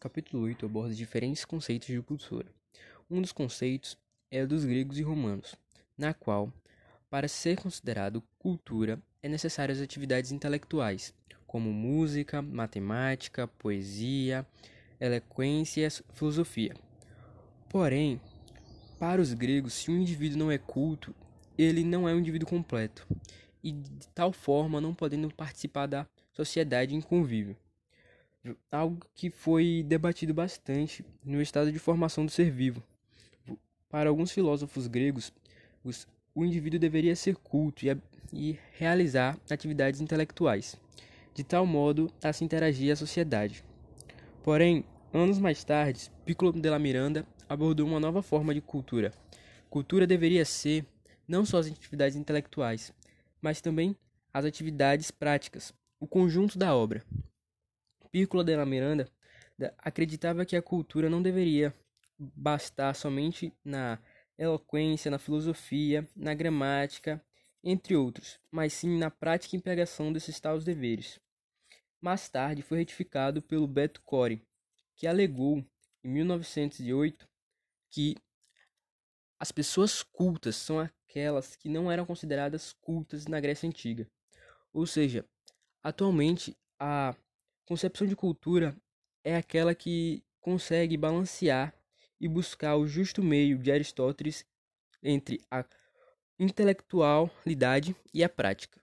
capítulo 8 aborda diferentes conceitos de cultura. Um dos conceitos é o dos gregos e romanos, na qual, para ser considerado cultura, é necessário as atividades intelectuais, como música, matemática, poesia, eloquência e filosofia. Porém, para os gregos, se um indivíduo não é culto, ele não é um indivíduo completo, e de tal forma não podendo participar da sociedade em convívio. Algo que foi debatido bastante no estado de formação do ser vivo. Para alguns filósofos gregos, os, o indivíduo deveria ser culto e, e realizar atividades intelectuais, de tal modo a se interagir à sociedade. Porém, anos mais tarde, Piccolo della Miranda abordou uma nova forma de cultura. Cultura deveria ser não só as atividades intelectuais, mas também as atividades práticas, o conjunto da obra. Piccolo della Miranda acreditava que a cultura não deveria bastar somente na eloquência, na filosofia, na gramática, entre outros, mas sim na prática empregação desses tais deveres. Mais tarde foi retificado pelo Beto Core, que alegou, em 1908, que as pessoas cultas são aquelas que não eram consideradas cultas na Grécia Antiga. Ou seja, atualmente a concepção de cultura é aquela que consegue balancear e buscar o justo meio de Aristóteles entre a intelectualidade e a prática.